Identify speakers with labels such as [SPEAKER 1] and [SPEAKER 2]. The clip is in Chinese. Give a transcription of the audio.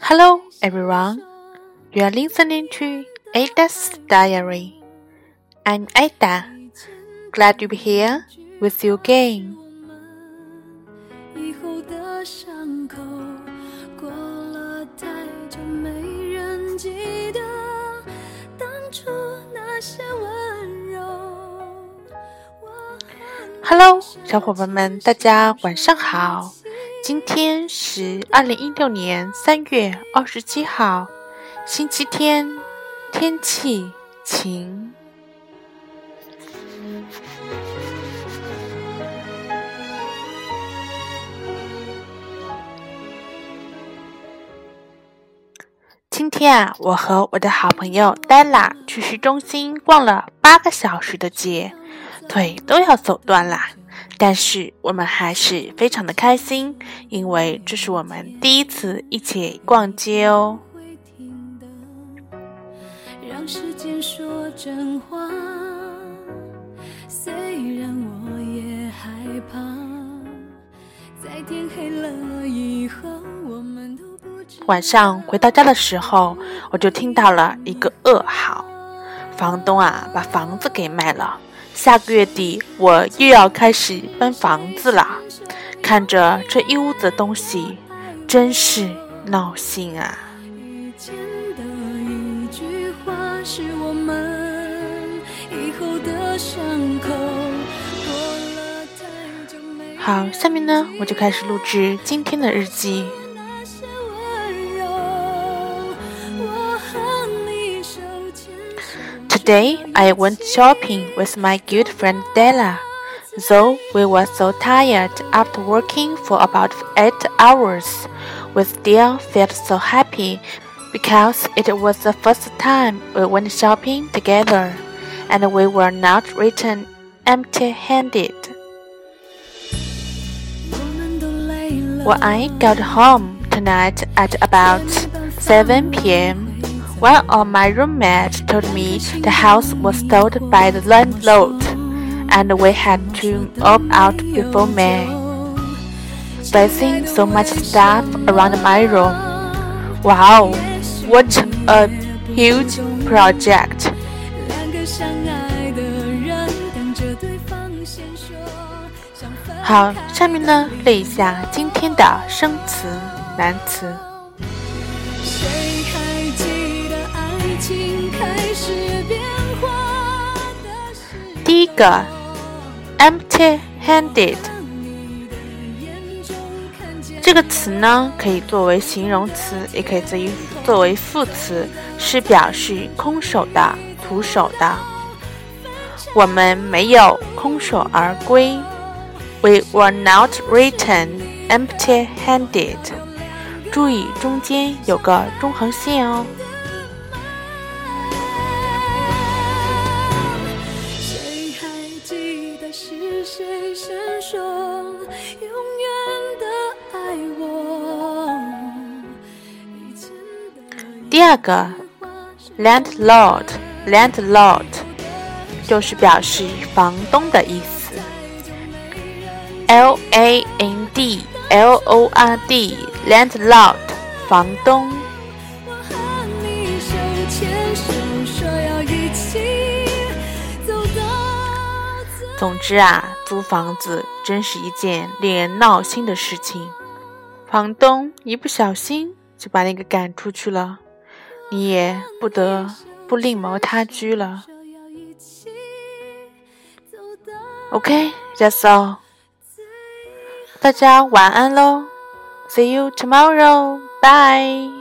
[SPEAKER 1] Hello, everyone. You are listening to Ada's Diary. I'm Ada. Glad to be here with you again.
[SPEAKER 2] 以后的伤口过了太久，没人记得当初那些温柔。我和你
[SPEAKER 1] Hello，小伙伴们，大家晚上好。 今天是二零一六年三月二十七号，星期天，天气晴。今天啊，我和我的好朋友黛拉去市中心逛了八个小时的街，腿都要走断啦。但是我们还是非常的开心，因为这是我们第一次一起逛街哦。
[SPEAKER 2] 让时间说真话。虽然我也害怕，在天黑了以后，我们都不知
[SPEAKER 1] 晚上回到家的时候，我就听到了一个噩耗：房东啊把房子给卖了，下个月底我又要开始搬房子了。看着这一屋子的东西，真是闹心啊！
[SPEAKER 2] 以前的一句话，是我们以后的伤口。过了太久没
[SPEAKER 1] 好，下面呢，我就开始录制今天的日记。Today I went shopping with my good friend Della. Though we were so tired after working for about eight hours, we still felt so happy because it was the first time we went shopping together and we were not returned empty handed. When I got home tonight at about 7 p.m., one of my roommates told me the house was sold by the landlord and we had to move out before May. Placing so much stuff around my room. Wow, what a huge project!
[SPEAKER 2] 两个相爱的人等着对方先说。想分
[SPEAKER 1] 好，下面呢列一下今天的生词、难词。 第一个，empty-handed。这个词呢，可以作为形容词，也可以作为作为副词，是表示空手的、徒手的。我们没有空手而归，We were not returned empty-handed。注意中间有个中横线哦。第二个，landlord，landlord 就是表示房东的意思。L A N D L O R D，landlord，房东。总之啊，租房子真是一件令人闹心的事情。房东一不小心就把你给赶出去了，你也不得不另谋他居了。OK，that's、all。大家晚安喽，See you tomorrow，bye。